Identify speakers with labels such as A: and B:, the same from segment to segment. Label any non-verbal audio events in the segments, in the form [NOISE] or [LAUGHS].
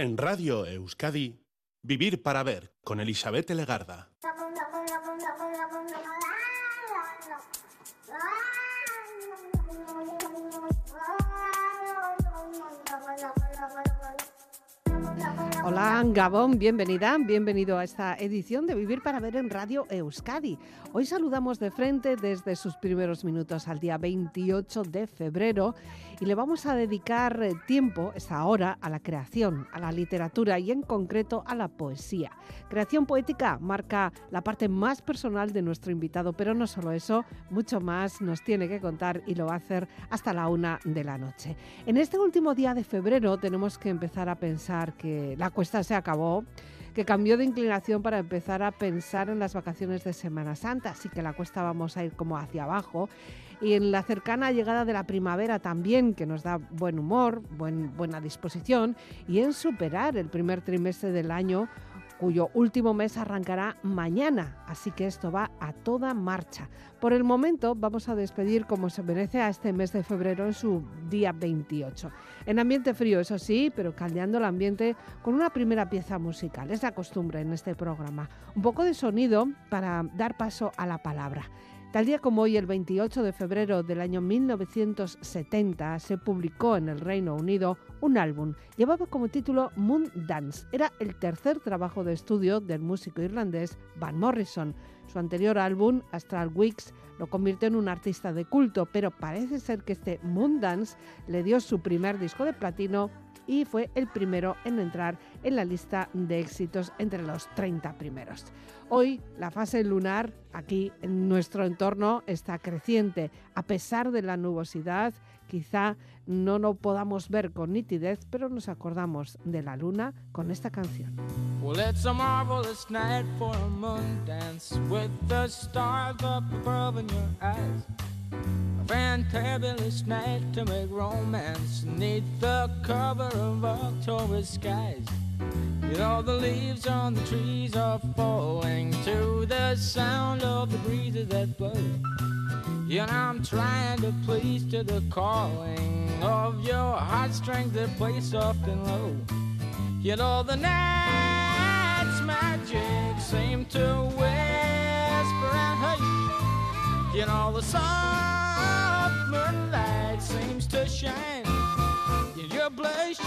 A: En Radio Euskadi, Vivir para Ver con Elizabeth Legarda.
B: Hola Gabón, bienvenida, bienvenido a esta edición de Vivir para Ver en Radio Euskadi. Hoy saludamos de frente desde sus primeros minutos al día 28 de febrero y le vamos a dedicar eh, tiempo, esta hora, a la creación, a la literatura y en concreto a la poesía. Creación poética marca la parte más personal de nuestro invitado, pero no solo eso, mucho más nos tiene que contar y lo va a hacer hasta la una de la noche. En este último día de febrero tenemos que empezar a pensar que la cuesta se acabó que cambió de inclinación para empezar a pensar en las vacaciones de Semana Santa, así que la cuesta vamos a ir como hacia abajo. Y en la cercana llegada de la primavera también, que nos da buen humor, buena disposición, y en superar el primer trimestre del año cuyo último mes arrancará mañana, así que esto va a toda marcha. Por el momento vamos a despedir como se merece a este mes de febrero en su día 28. En ambiente frío, eso sí, pero caldeando el ambiente con una primera pieza musical. Es la costumbre en este programa. Un poco de sonido para dar paso a la palabra. Tal día como hoy, el 28 de febrero del año 1970, se publicó en el Reino Unido un álbum. Llevaba como título Moon Dance. Era el tercer trabajo de estudio del músico irlandés Van Morrison. Su anterior álbum, Astral Weeks, lo convirtió en un artista de culto, pero parece ser que este Moon Dance le dio su primer disco de platino y fue el primero en entrar en la lista de éxitos entre los 30 primeros. Hoy la fase lunar aquí en nuestro entorno está creciente. A pesar de la nubosidad, quizá no lo podamos ver con nitidez, pero nos acordamos de la luna con esta canción. A fantabulous night to make romance neath the cover of October skies. You all the leaves on the trees are falling to the sound of the breezes that blow. Know I'm trying to please to the calling of your heartstrings that play soft and low. You all the night's magic seem to whisper and hush. You know the soft moonlight seems to shine in your blush.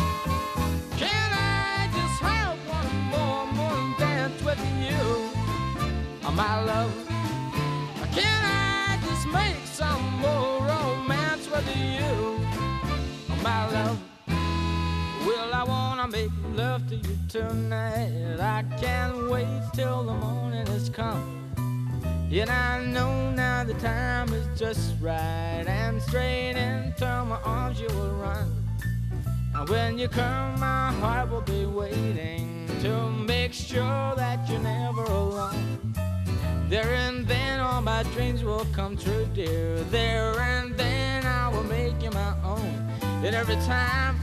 B: Can I just have one more moon dance with you, oh, my love? Can I just make some more romance with you, oh, my love? Well, I wanna make love to you tonight. I can't wait till the morning has come. And I know now the time is just right, and straight into my arms you will run. And when you come, my heart will be waiting to make sure that you're never alone. There and then all my dreams will come true, dear. There and then I will make you my own. And every time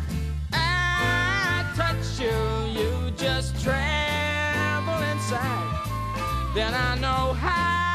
B: I touch you, you just tremble inside. Then I know how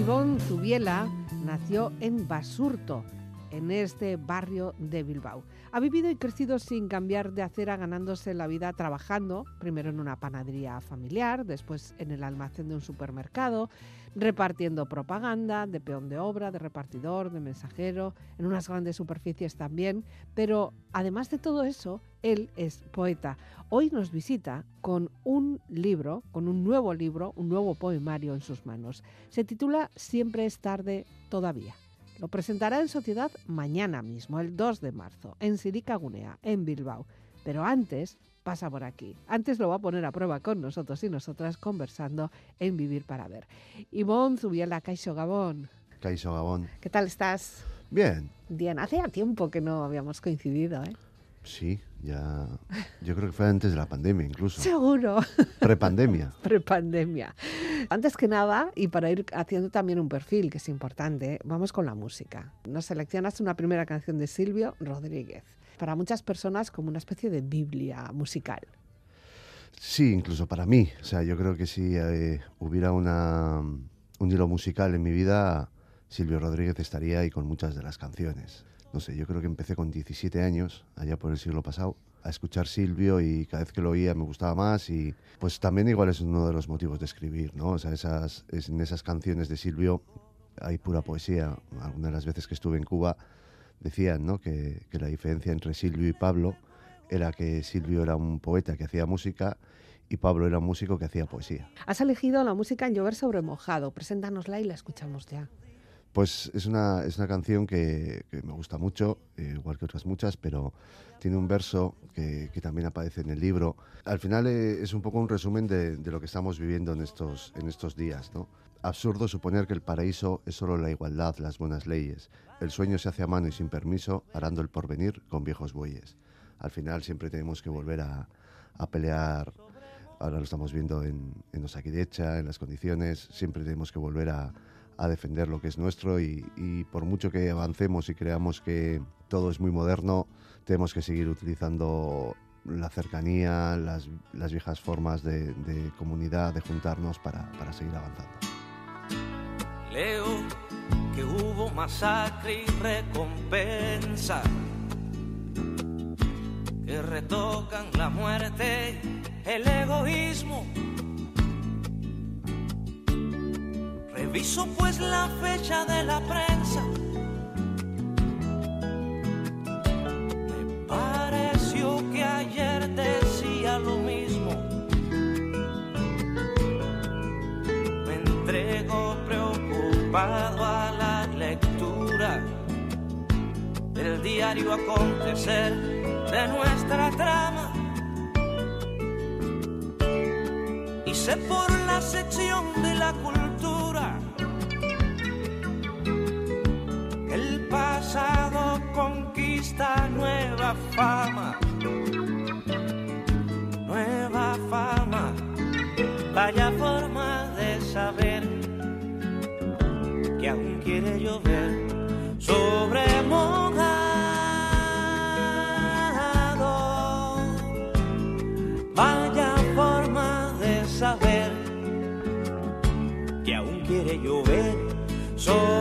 B: Ivonne Zubiela nació en Basurto, en este barrio de Bilbao. Ha vivido y crecido sin cambiar de acera, ganándose la vida trabajando, primero en una panadería familiar, después en el almacén de un supermercado, repartiendo propaganda, de peón de obra, de repartidor, de mensajero, en unas grandes superficies también. Pero además de todo eso, él es poeta. Hoy nos visita con un libro, con un nuevo libro, un nuevo poemario en sus manos. Se titula Siempre es tarde todavía. Lo presentará en sociedad mañana mismo, el 2 de marzo, en Siricagunea, en Bilbao. Pero antes pasa por aquí. Antes lo va a poner a prueba con nosotros y nosotras conversando en Vivir para Ver. Ivonne Zubiela, Caixo Gabón.
C: Caixo Gabón.
B: ¿Qué tal estás?
C: Bien.
B: Bien, hace tiempo que no habíamos coincidido, ¿eh?
C: Sí, Ya, yo creo que fue antes de la pandemia incluso.
B: Seguro.
C: Prepandemia. [LAUGHS]
B: Prepandemia. Antes que nada, y para ir haciendo también un perfil, que es importante, vamos con la música. Nos seleccionas una primera canción de Silvio Rodríguez. Para muchas personas como una especie de Biblia musical.
C: Sí, incluso para mí. O sea, yo creo que si eh, hubiera una, un hilo musical en mi vida, Silvio Rodríguez estaría ahí con muchas de las canciones. No sé, yo creo que empecé con 17 años, allá por el siglo pasado, a escuchar Silvio y cada vez que lo oía me gustaba más y pues también igual es uno de los motivos de escribir, ¿no? O sea, esas, en esas canciones de Silvio hay pura poesía. Algunas de las veces que estuve en Cuba decían, ¿no? Que, que la diferencia entre Silvio y Pablo era que Silvio era un poeta que hacía música y Pablo era un músico que hacía poesía.
B: Has elegido la música en Llover sobre mojado. Preséntanosla y la escuchamos ya.
C: Pues es una, es una canción que, me gusta mucho, eh, igual que otras muchas, pero tiene un verso que, también aparece en el libro. Al final eh, es un poco un resumen de, lo que estamos viviendo en estos, en estos días. ¿no? Absurdo suponer que el paraíso es solo la igualdad, las buenas leyes. El sueño se hace a mano y sin permiso, arando el porvenir con viejos bueyes. Al final siempre tenemos que volver a, pelear ahora lo estamos viendo en, en Osakidecha, en las condiciones, siempre tenemos que volver a, a defender lo que es nuestro y, por mucho que avancemos y creamos que todo es muy moderno, tenemos que seguir utilizando la cercanía, las, viejas formas de, comunidad, de juntarnos para, para seguir avanzando.
D: Leo que hubo masacre y recompensa, que retocan la muerte, el egoísmo Reviso pues la fecha de la prensa. Me pareció que ayer decía lo mismo. Me entrego preocupado a la lectura del diario acontecer de nuestra trama. Y sé por la sección de la cultura nueva fama, nueva fama, vaya forma de saber que aún quiere llover sobre mojado, vaya forma de saber que aún quiere llover sobre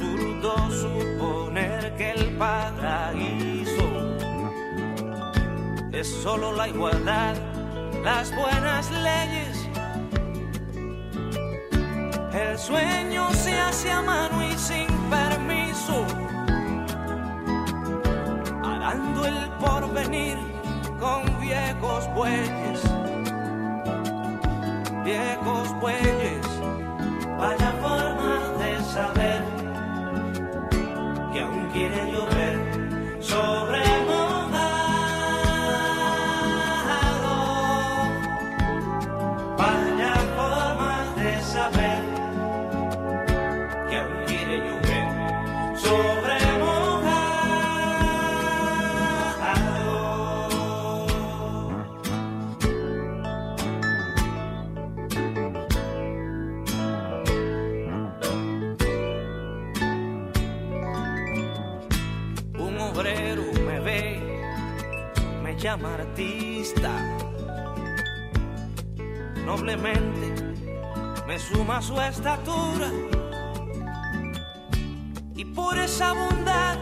D: Absurdo suponer que el paraíso es solo la igualdad, las buenas leyes. El sueño se hace a mano y sin permiso, arando el porvenir con viejos bueyes, viejos bueyes, vaya Noblemente me suma su estatura y por esa bondad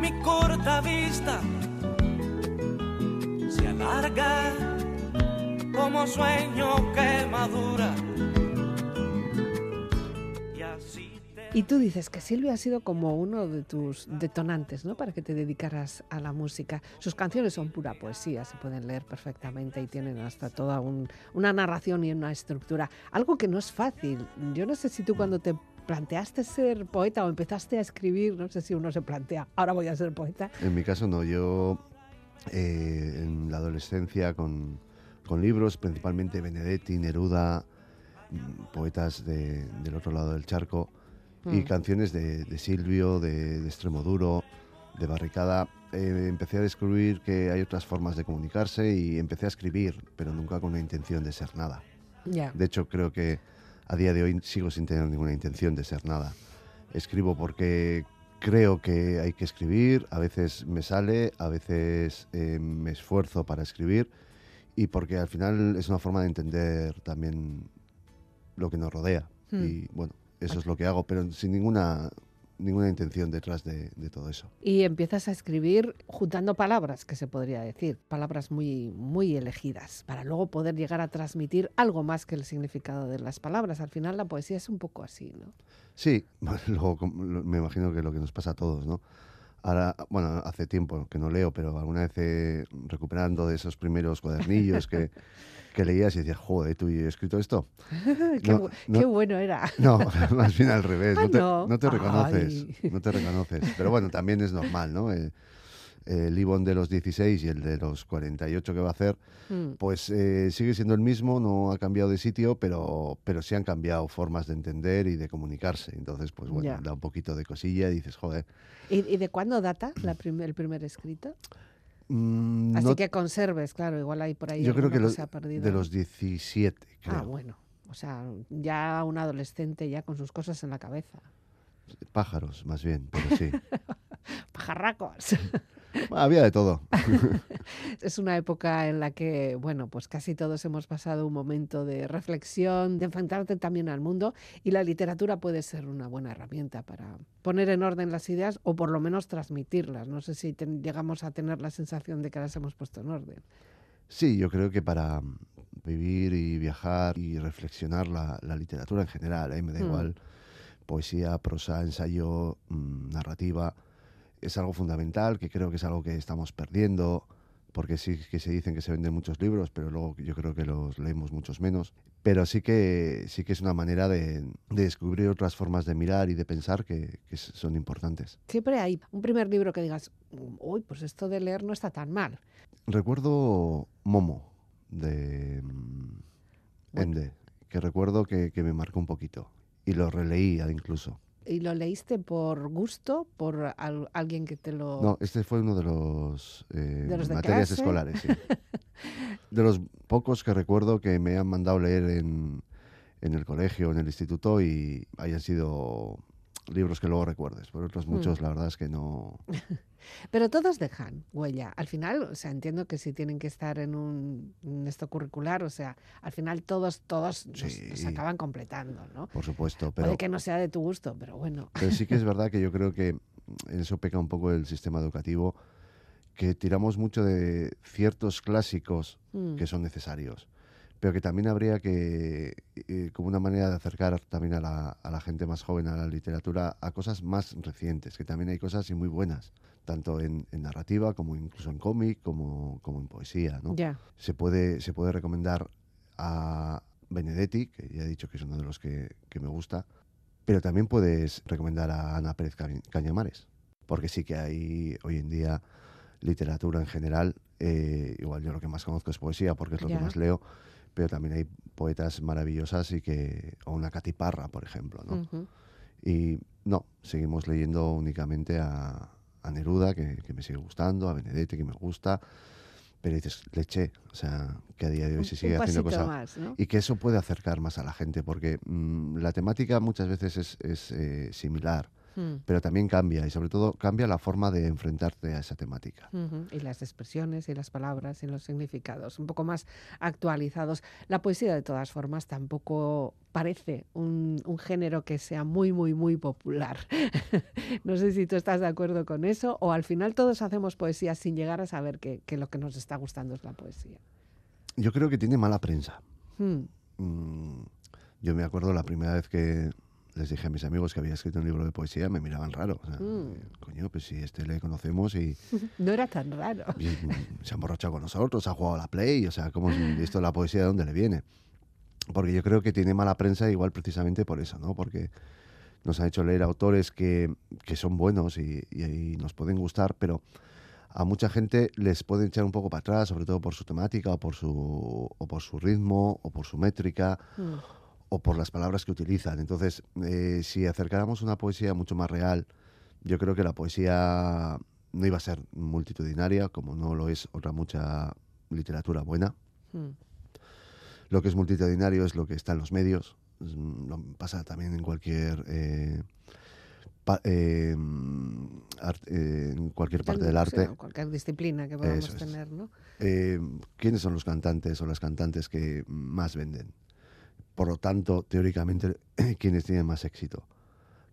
D: mi corta vista se alarga como sueño que madura. Y
B: tú dices que Silvia ha sido como uno de tus detonantes, ¿no? Para que te dedicaras a la música. Sus canciones son pura poesía, se pueden leer perfectamente y tienen hasta toda un- una narración y una estructura. Algo que no es fácil. Yo no sé si tú cuando te planteaste ser poeta o empezaste a escribir, no sé si uno se plantea, ahora voy a ser poeta.
C: En mi caso no, yo eh, en la adolescencia con, con libros, principalmente Benedetti, Neruda, mm, poetas de- del otro lado del charco, y
B: Mm.
C: canciones de, de Silvio, de, de Extremoduro, de Barricada. eh, empecé a descubrir que hay otras formas de comunicarse y empecé a escribir, pero nunca con la intención de ser nada.
B: Ya.
C: De hecho, creo que a día de hoy sigo sin tener ninguna intención de ser nada. Escribo porque creo que hay que escribir, a veces me sale, a veces eh, me esfuerzo para escribir y porque al final es una forma de entender también lo que nos rodea.
B: Hmm.
C: Y bueno, eso es lo que hago, pero sin ninguna, ninguna intención detrás de, de todo eso.
B: Y empiezas a escribir juntando palabras, que se podría decir, palabras muy, muy elegidas, para luego poder llegar a transmitir algo más que el significado de las palabras. Al final la poesía es un poco así, ¿no?
C: Sí, [LAUGHS] luego me imagino que lo que nos pasa a todos, ¿no? Ahora, bueno, hace tiempo que no leo, pero alguna vez eh, recuperando de esos primeros cuadernillos que, [LAUGHS] que leías y decías, joder, ¿tú he escrito esto? [LAUGHS]
B: qué,
C: No,
B: bu-
C: no.
B: qué bueno era. [LAUGHS]
C: No, más bien al revés,
B: Ah,
C: no, te,
B: no.
C: no te reconoces,
B: Ay.
C: no te reconoces. Pero bueno, también es normal, ¿no? Eh, el Ivonne de los 16 y el de los 48 que va a hacer,
B: Mm.
C: pues eh, sigue siendo el mismo, no ha cambiado de sitio, pero, pero sí han cambiado formas de entender y de comunicarse. Entonces, pues bueno,
B: Ya.
C: da un poquito de cosilla y dices, joder.
B: ¿Y, y de cuándo data la prim- el primer escrito?
C: mm,
B: Así
C: no-
B: que conserves, claro, igual hay por ahí
C: yo creo que, lo-
B: se ha perdido.
C: de los 17, creo.
B: Ah, bueno. O sea, ya un adolescente ya con sus cosas en la cabeza.
C: Pájaros, más bien, pero sí. [LAUGHS]
B: Pajarracos. [LAUGHS]
C: Había de todo. [LAUGHS]
B: Es una época en la que, bueno, pues casi todos hemos pasado un momento de reflexión, de enfrentarte también al mundo y la literatura puede ser una buena herramienta para poner en orden las ideas o por lo menos transmitirlas. No sé si ten- llegamos a tener la sensación de que las hemos puesto en orden.
C: Sí, yo creo que para mm, vivir y viajar y reflexionar la, la literatura en general, ¿eh? me da
B: Mm.
C: igual, poesía, prosa, ensayo, mm, narrativa, es algo fundamental, que creo que es algo que estamos perdiendo, porque sí que se dicen que se venden muchos libros, pero luego yo creo que los leemos muchos menos. Pero sí que, sí que es una manera de, de descubrir otras formas de mirar y de pensar que, son importantes.
B: Siempre hay un primer libro que digas, uy, pues esto de leer no está tan mal.
C: Recuerdo Momo de
B: Bueno.
C: Ende, que recuerdo que, que me marcó un poquito. Y lo releía incluso.
B: ¿Y lo leíste por gusto, por al- alguien que te lo...
C: No, este fue uno de los, eh,
B: ¿De los de
C: materias
B: clase?
C: escolares. sí. [LAUGHS] de los pocos que recuerdo que me han mandado leer en, en el colegio, en el instituto, y hayan sido libros que luego recuerdes. Por otros
B: Hmm.
C: muchos, la verdad es que no. [LAUGHS]
B: Pero todos dejan huella. Al final, o sea, entiendo que si tienen que estar en un en esto curricular, o sea, al final todos, todos
C: Sí.
B: acaban completando, ¿no?
C: Por supuesto, pero,
B: Puede que no sea de tu gusto, pero bueno.
C: pero sí que es [LAUGHS] verdad que yo creo que en eso peca un poco el sistema educativo, que tiramos mucho de ciertos clásicos
B: Mm,
C: que son necesarios, pero que también habría que, eh, como una manera de acercar también a la, a la gente más joven a la literatura, a cosas más recientes, que también hay cosas y muy buenas, tanto en, en narrativa como incluso en cómic, como, como en poesía. ¿no?
B: Ya.
C: Se, puede, se puede recomendar a Benedetti, que ya he dicho que es uno de los que, que me gusta, pero también puedes recomendar a Ana Pérez Ca- Cañamares, porque sí que hay hoy en día literatura en general, eh, igual yo lo que más conozco es poesía porque es lo
B: Ya.
C: que más leo, pero también hay poetas maravillosas y que, o una Catiparra, por ejemplo, ¿no?
B: Ujú.
C: Y no, seguimos leyendo únicamente a, a Neruda, que, que me sigue gustando, a Benedetti, que me gusta, pero dices, leche, o sea, que a día de hoy se sigue
B: un
C: haciendo cosas.
B: más, ¿no?
C: Y que eso puede acercar más a la gente, porque mm, la temática muchas veces es, es, eh, similar,
B: Mm,
C: pero también cambia, y sobre todo cambia la forma de enfrentarte a esa temática.
B: Y las expresiones y las palabras y los significados, un poco más actualizados. La poesía, de todas formas, tampoco parece un, un género que sea muy, muy, muy popular. [LAUGHS] no sé si tú estás de acuerdo con eso, o al final todos hacemos poesía sin llegar a saber que, que lo que nos está gustando es la poesía.
C: yo creo que tiene mala prensa.
B: Hmm.
C: Mm, yo me acuerdo la primera vez que les dije a mis amigos que había escrito un libro de poesía, me miraban raro. O sea,
B: Mm.
C: Coño, pues si este le conocemos y, [LAUGHS]
B: No era tan raro.
C: y, mm, se ha emborrachado con nosotros, ha jugado a la play, o sea, ¿cómo es esto la poesía de dónde le viene? Porque yo creo que tiene mala prensa igual precisamente por eso, ¿no? Porque nos ha hecho leer autores que, que son buenos y, y- y nos pueden gustar, pero a mucha gente les puede echar un poco para atrás, sobre todo por su temática o por su, o por su ritmo o por su métrica
B: Mm.
C: O por las palabras que utilizan. Entonces, eh, si acercáramos una poesía mucho más real, yo creo que la poesía no iba a ser multitudinaria, como no lo es otra mucha literatura buena.
B: Mm.
C: Lo que es multitudinario es lo que está en los medios. Mm, Lo pasa también en cualquier eh, pa- eh, art- eh, en cualquier parte del
B: Sí,
C: arte.
B: o cualquier disciplina que podamos
C: es.
B: tener, ¿no?
C: Eh, ¿Quiénes son los cantantes o las cantantes que más venden? Por lo tanto, teóricamente, [CLEARS THROAT] quienes tienen más éxito.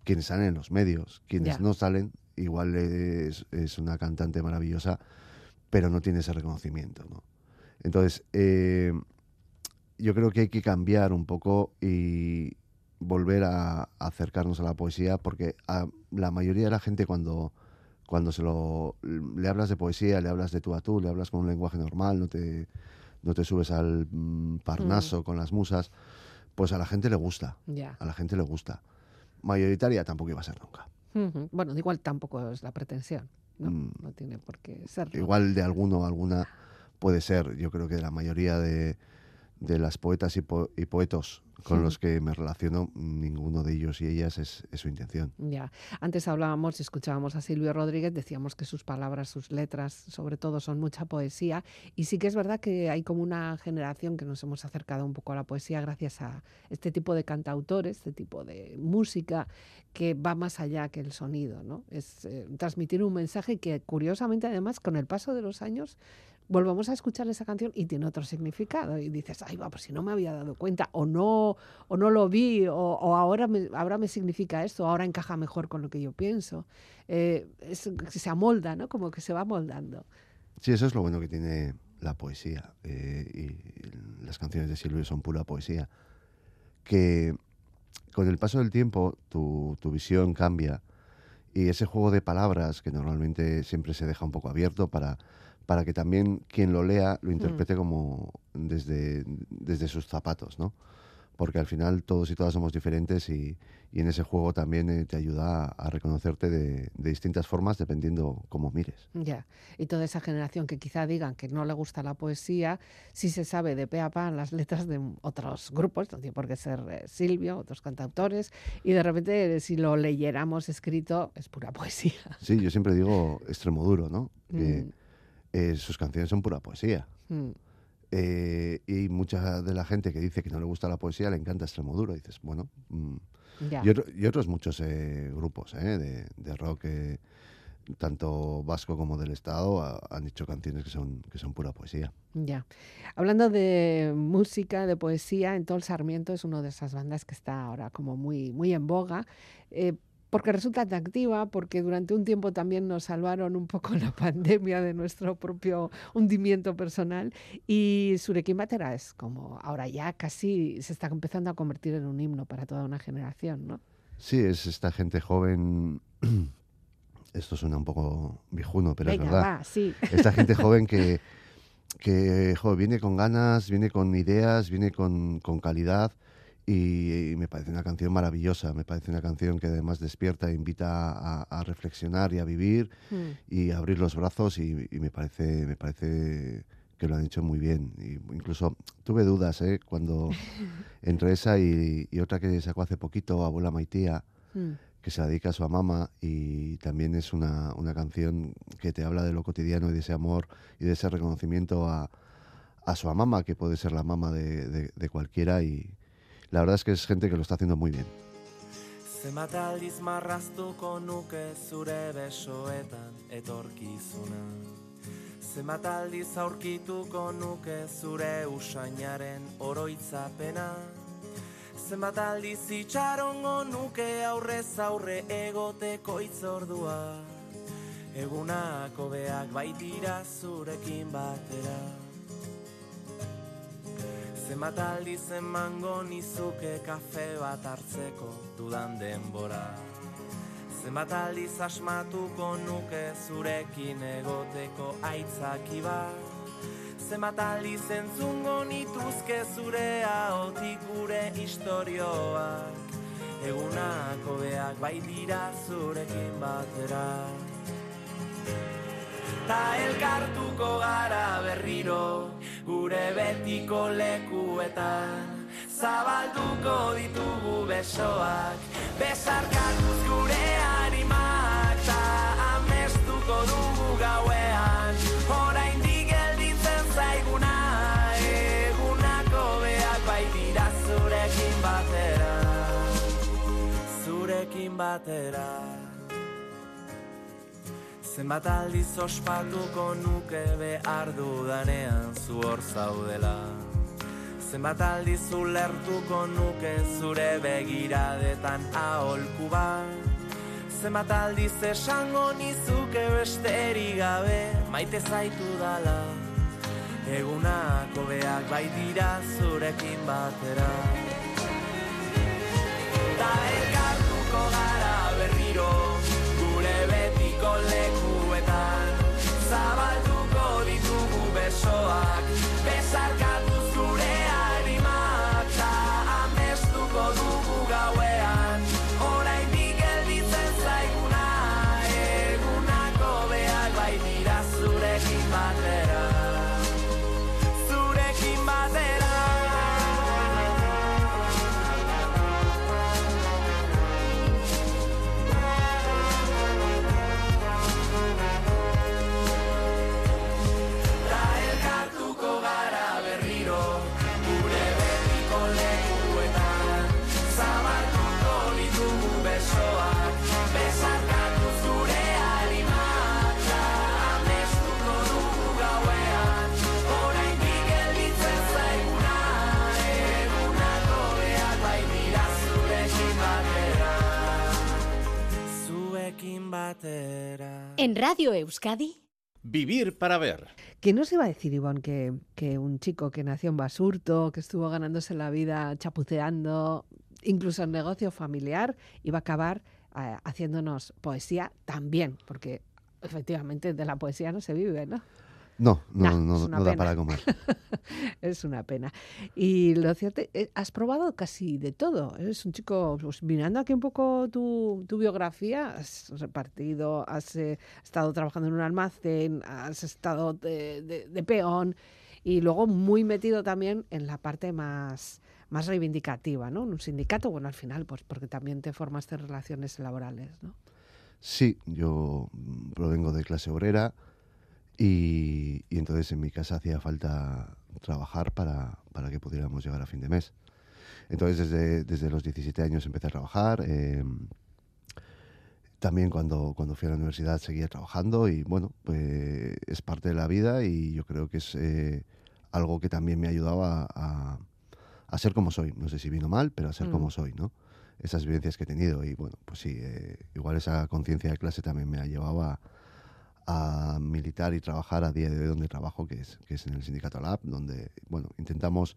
C: Quienes salen en los medios, quienes no salen, igual es, es una cantante maravillosa, pero no tiene ese reconocimiento. ¿no? Entonces, eh, yo creo que hay que cambiar un poco y volver a, acercarnos a la poesía, porque a la mayoría de la gente cuando, cuando se lo, le hablas de poesía, le hablas de tú a tú, le hablas con un lenguaje normal, no te, no te subes al mm, parnaso con las musas, pues a la gente le gusta,
B: Ya.
C: a la gente le gusta. Mayoritaria tampoco iba a ser nunca.
B: Ujú. Bueno, igual tampoco es la pretensión, ¿no?
C: Mm.
B: No tiene por qué serlo.
C: Igual de alguno o alguna puede ser. Yo creo que de la mayoría de, de las poetas y, po- y poetos con
B: Sí.
C: los que me relaciono, ninguno de ellos y ellas es, es su intención.
B: Ya. Antes hablábamos y escuchábamos a Silvio Rodríguez, decíamos que sus palabras, sus letras, sobre todo, son mucha poesía. Y sí que es verdad que hay como una generación que nos hemos acercado un poco a la poesía gracias a este tipo de cantautores, este tipo de música que va más allá que el sonido, ¿no? Es eh, transmitir un mensaje que, curiosamente, además, con el paso de los años, volvamos a escuchar esa canción y tiene otro significado. Y dices, ay, va, pues si no me había dado cuenta, o no, o no lo vi, o, o ahora, me, ahora me significa esto, ahora encaja mejor con lo que yo pienso. Eh, es- se amolda, ¿no? Como que se va moldando.
C: Sí, eso es lo bueno que tiene la poesía. eh, y las canciones de Silvio son pura poesía. Que con el paso del tiempo tu, tu visión cambia y ese juego de palabras que normalmente siempre se deja un poco abierto para, para que también quien lo lea lo interprete como desde, desde sus zapatos, ¿no? Porque al final todos y todas somos diferentes y, y en ese juego también eh, te ayuda a, a reconocerte de, de distintas formas dependiendo cómo mires.
B: Ya. Y toda esa generación que quizá digan que no le gusta la poesía, sí se sabe de pe a pa las letras de otros grupos, no tiene por qué ser eh, Silvio, otros cantautores, y de repente eh, si lo leyéramos escrito es pura poesía.
C: Sí, yo siempre digo extremo duro, ¿no? Que
B: Mm,
C: eh, sus canciones son pura poesía.
B: mm,
C: Eh, y mucha de la gente que dice que no le gusta la poesía le encanta extremo duro. Dices, bueno. mm. Y, otro- y otros muchos eh, grupos de, de rock, tanto vasco como del Estado, ha- han hecho canciones que son, que son pura poesía.
B: Ya. Hablando de música, de poesía, Entol Sarmiento es una de esas bandas que está ahora como muy, muy en boga. Porque resulta atractiva, porque durante un tiempo también nos salvaron un poco [LAUGHS] la pandemia de nuestro propio hundimiento personal. Y Surekin Batera es como ahora ya casi se está empezando a convertir en un himno para toda una generación, ¿no?
C: Sí, es esta gente joven. [CLEARS THROAT] Esto suena un poco viejuno, pero
B: Venga,
C: es verdad.
B: va, sí.
C: esta gente [LAUGHS] joven que, que jo, viene con ganas, viene con ideas, viene con, con calidad y, y me parece una canción maravillosa, me parece una canción que además despierta, e invita a, a reflexionar y a vivir
B: Mm,
C: y a abrir los brazos y, y me parece me parece que lo han hecho muy bien. Y incluso tuve dudas ¿eh? cuando [LAUGHS] entre esa y, y otra que sacó hace poquito, Abuela Maitía,
B: mm,
C: que se dedica a su mamá y también es una, una canción que te habla de lo cotidiano y de ese amor y de ese reconocimiento a, a su mamá, que puede ser la mamá de, de- de cualquiera y la verdad es que es gente que lo está haciendo muy bien.
D: Zenbat aldiz marraztuko nuke zure besoetan etorkizuna. Zenbat aldiz aurkituko nuke zure usainaren oroitzapena. Zenbat aldiz itxarongo nuke aurrez aurre egoteko itzordua Egunak hobeak baitira zurekin batera
E: Zenbat aldiz emango nizuke kafe bat hartzeko dudan denbora? Zenbat aldiz asmatuko nuke zurekin egoteko aitzaki bat? Zenbat aldiz entzungo nituzke zure ahotik gure istorioak? Egunako beak bai dira zurekin batera. Ta elkartuko gara berriro gure betiko lekuetan. Zabalduko ditugu besoak Besarkatuz gure animak Ta amestuko dugu gauean. Oraindik gelditzen zaiguna Egunako beak bai dira zurekin batera. Zurekin batera Zenbat aldiz ospatuko nuke behar dudanean zu hor zaudela. Zenbat aldiz ulertuko nuke zure begiradetan aholku bat Zenbat aldiz esango nizuke besterik gabe maite zaitu dala. Egunako beak bai dira zurekin batera. Ta elkartuko gara berriro gure betiko lekuetan joak bezark
F: En Radio Euskadi,
A: Vivir para ver.
B: ¿Quién nos iba a decir, Ivonne, que, que un chico que nació en Basurto, que estuvo ganándose la vida chapuceando, incluso en negocio familiar, iba a acabar eh, haciéndonos poesía también? Porque efectivamente de la poesía no se vive, ¿no?
C: No, no,
B: Nah,
C: no, no da para comer. [LAUGHS]
B: es una pena. Y lo cierto, eh, has probado casi de todo. Eres un chico, pues, mirando aquí un poco tu, tu biografía, has repartido, has eh, estado trabajando en un almacén, has estado de, de- de peón y luego muy metido también en la parte más, más reivindicativa, ¿no? En un sindicato, bueno, al final, pues porque también te formaste en relaciones laborales, ¿no?
C: Sí, yo mm, provengo de clase obrera y, y entonces en mi casa hacía falta trabajar para, para que pudiéramos llegar a fin de mes. Entonces desde, desde los 17 años empecé a trabajar. eh, también cuando, cuando fui a la universidad seguía trabajando y bueno, pues es parte de la vida y yo creo que es eh, algo que también me ayudaba a, a ser como soy. No sé si vino mal, pero a ser
B: Mm.
C: como soy, ¿no? Esas vivencias que he tenido y bueno, pues sí, eh, igual esa conciencia de clase también me ha llevado a, a militar y trabajar a día de hoy donde trabajo, que es, que es en el sindicato Lab, donde, bueno, intentamos,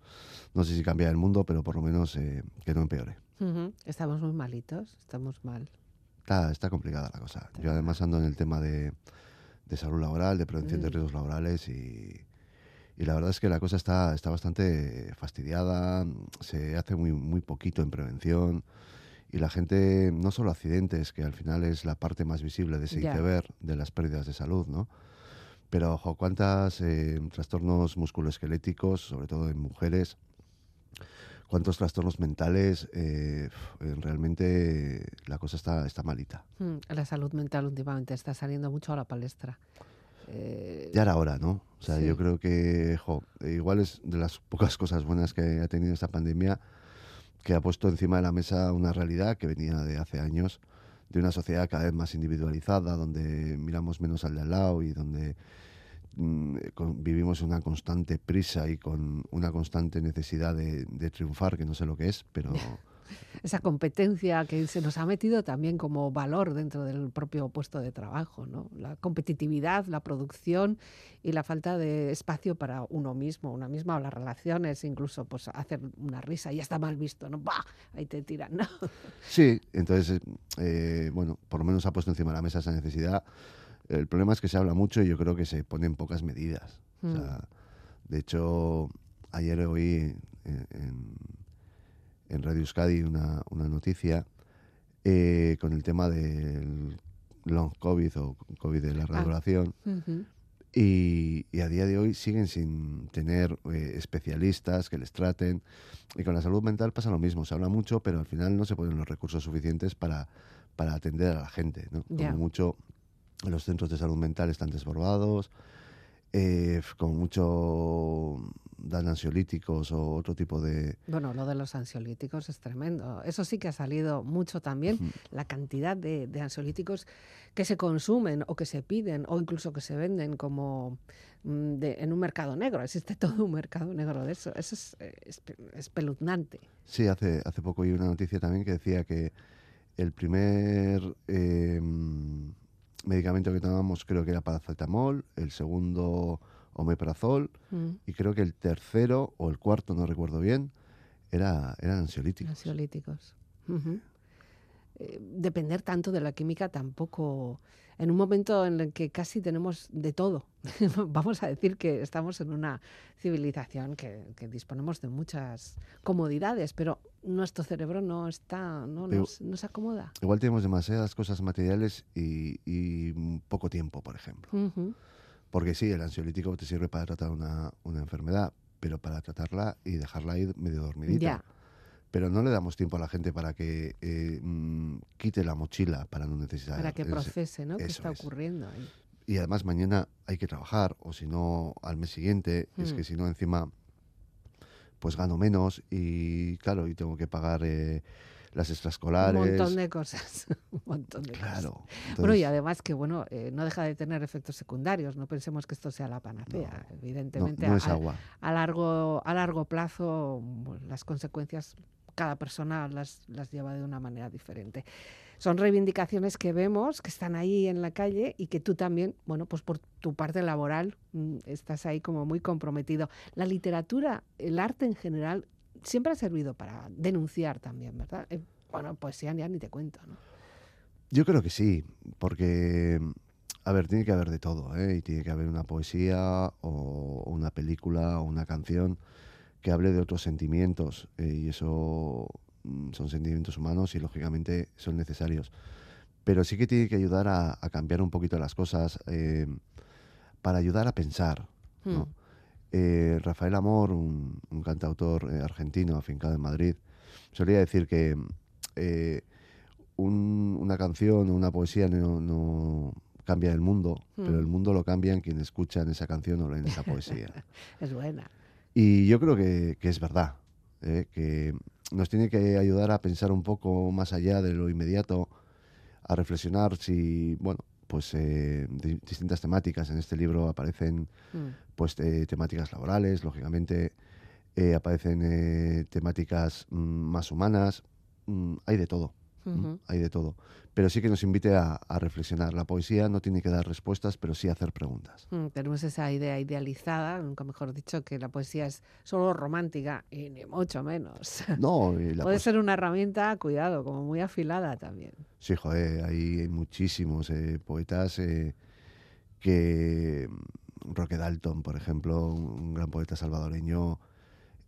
C: no sé si cambiar el mundo, pero por lo menos eh, que no empeore.
B: Ujú. Estamos muy malitos, estamos mal.
C: Está, está complicada la cosa. Yo además ando en el tema de, de salud laboral, de prevención de
B: Mm.
C: riesgos laborales y, y la verdad es que la cosa está, está bastante fastidiada, se hace muy, muy poquito en prevención y la gente, no solo accidentes, que al final es la parte más visible de ese
B: Ya.
C: iceberg de las pérdidas de salud, ¿no? Pero, ojo, cuántas eh, trastornos musculoesqueléticos, sobre todo en mujeres, cuántos trastornos mentales, eh, eh, realmente la cosa está, está malita.
B: Mm, La salud mental últimamente está saliendo mucho a la palestra. Eh,
C: Ya era hora, ¿no? O sea,
B: Sí.
C: yo creo que, jo, eh, igual es de las pocas cosas buenas que ha tenido esta pandemia, que ha puesto encima de la mesa una realidad que venía de hace años, de una sociedad cada vez más individualizada, donde miramos menos al de al lado y donde mm, con- vivimos una constante prisa y con una constante necesidad de, de triunfar, que no sé lo que es, pero, [LAUGHS]
B: esa competencia que se nos ha metido también como valor dentro del propio puesto de trabajo, ¿no? La competitividad, la producción y la falta de espacio para uno mismo, una misma o las relaciones, incluso pues hacer una risa, ya está mal visto, ¿no? ¡Bah! Ahí te tiran, ¿no?
C: Sí, entonces, eh, bueno, por lo menos ha puesto encima de la mesa esa necesidad. El problema es que se habla mucho y yo creo que se ponen pocas medidas. O
B: Mm.
C: sea, de hecho, ayer oí en, en, en Radio Euskadi una, una noticia eh, con el tema del long COVID o COVID de larga
B: Ah.
C: duración. Y, y a día de hoy siguen sin tener eh, especialistas que les traten. Y con la salud mental pasa lo mismo. Se habla mucho, pero al final no se ponen los recursos suficientes para, para atender a la gente. Como mucho, los centros de salud mental están desbordados. Eh, como mucho dan ansiolíticos o otro tipo de...
B: Bueno, lo de los ansiolíticos es tremendo. Eso sí que ha salido mucho también, la cantidad de, de ansiolíticos que se consumen o que se piden o incluso que se venden como mm, de- en un mercado negro. Existe [LAUGHS] todo un mercado negro de eso. Eso es eh, espe- espeluznante.
C: Sí, hace, hace poco oí una noticia también que decía que el primer eh, medicamento que tomábamos creo que era paracetamol, el segundo omeprazol
B: Mm,
C: y creo que el tercero o el cuarto, no recuerdo bien, era, eran ansiolíticos.
B: Ansiolíticos. Eh, depender tanto de la química tampoco. En un momento en el que casi tenemos de todo. [LAUGHS] Vamos a decir que estamos en una civilización que, que disponemos de muchas comodidades, pero nuestro cerebro no está, no, nos- no se acomoda.
C: Igual tenemos demasiadas cosas materiales y, y poco tiempo, por ejemplo. Porque sí, el ansiolítico te sirve para tratar una, una enfermedad, pero para tratarla y dejarla ir medio dormidita.
B: Ya.
C: Pero no le damos tiempo a la gente para que eh, mm, quite la mochila para no necesitar.
B: Para que
C: ese-
B: procese, ¿no? ¿Qué está
C: es.
B: ocurriendo ahí?
C: Y además mañana hay que trabajar, o si no, al mes siguiente. Es
B: Mm.
C: que si no, encima, pues gano menos y claro, y tengo que pagar eh, las
B: Un
C: extraescolares.
B: montón de cosas. un montón de cosas. [LAUGHS]
C: Claro.
B: Bueno, y
C: entonces,
B: además que bueno, eh, no deja de tener efectos secundarios. No pensemos que esto sea la panacea.
C: no,
B: Evidentemente,
C: no es
B: a-
C: agua.
B: a largo, a largo plazo bueno, las consecuencias cada persona las, las lleva de una manera diferente. Son reivindicaciones que vemos, que están ahí en la calle y que tú también, bueno, pues por tu parte laboral mm, estás ahí como muy comprometido. La literatura, el arte en general, siempre ha servido para denunciar también, ¿verdad? Eh, bueno, poesía ya ni te cuento.
C: Yo creo que sí, porque, a ver, tiene que haber de todo, ¿eh? Y tiene que haber una poesía o una película o una canción que hable de otros sentimientos eh, y eso mm, son sentimientos humanos y lógicamente son necesarios. Pero sí que tiene que ayudar a, a cambiar un poquito las cosas eh, para ayudar a pensar. ¿no?
B: Mm.
C: Eh, Rafael Amor, un, un cantautor argentino afincado en Madrid, solía decir que un- una canción o una poesía no, no cambia el mundo,
B: Mm.
C: pero el mundo lo cambian quienes escuchan esa canción o leen esa poesía. [LAUGHS]
B: Es buena.
C: Y yo creo que, que es verdad, ¿eh? que nos tiene que ayudar a pensar un poco más allá de lo inmediato, a reflexionar si, bueno, pues eh, di- distintas temáticas en este libro aparecen
B: Mm.
C: pues eh, temáticas laborales, lógicamente eh, aparecen eh, temáticas mm, más humanas, mm, hay de todo, hay de todo. Pero sí que nos invite a, a reflexionar. La poesía no tiene que dar respuestas, pero sí hacer preguntas.
B: Mm, Tenemos esa idea idealizada, nunca mejor dicho, que la poesía es solo romántica y ni mucho menos.
C: No, y [LAUGHS] la
B: Puede ser una herramienta, cuidado, como muy afilada también.
C: Sí, joder, hay, hay muchísimos eh, poetas eh, que mm, Roque Dalton, por ejemplo, un gran poeta salvadoreño,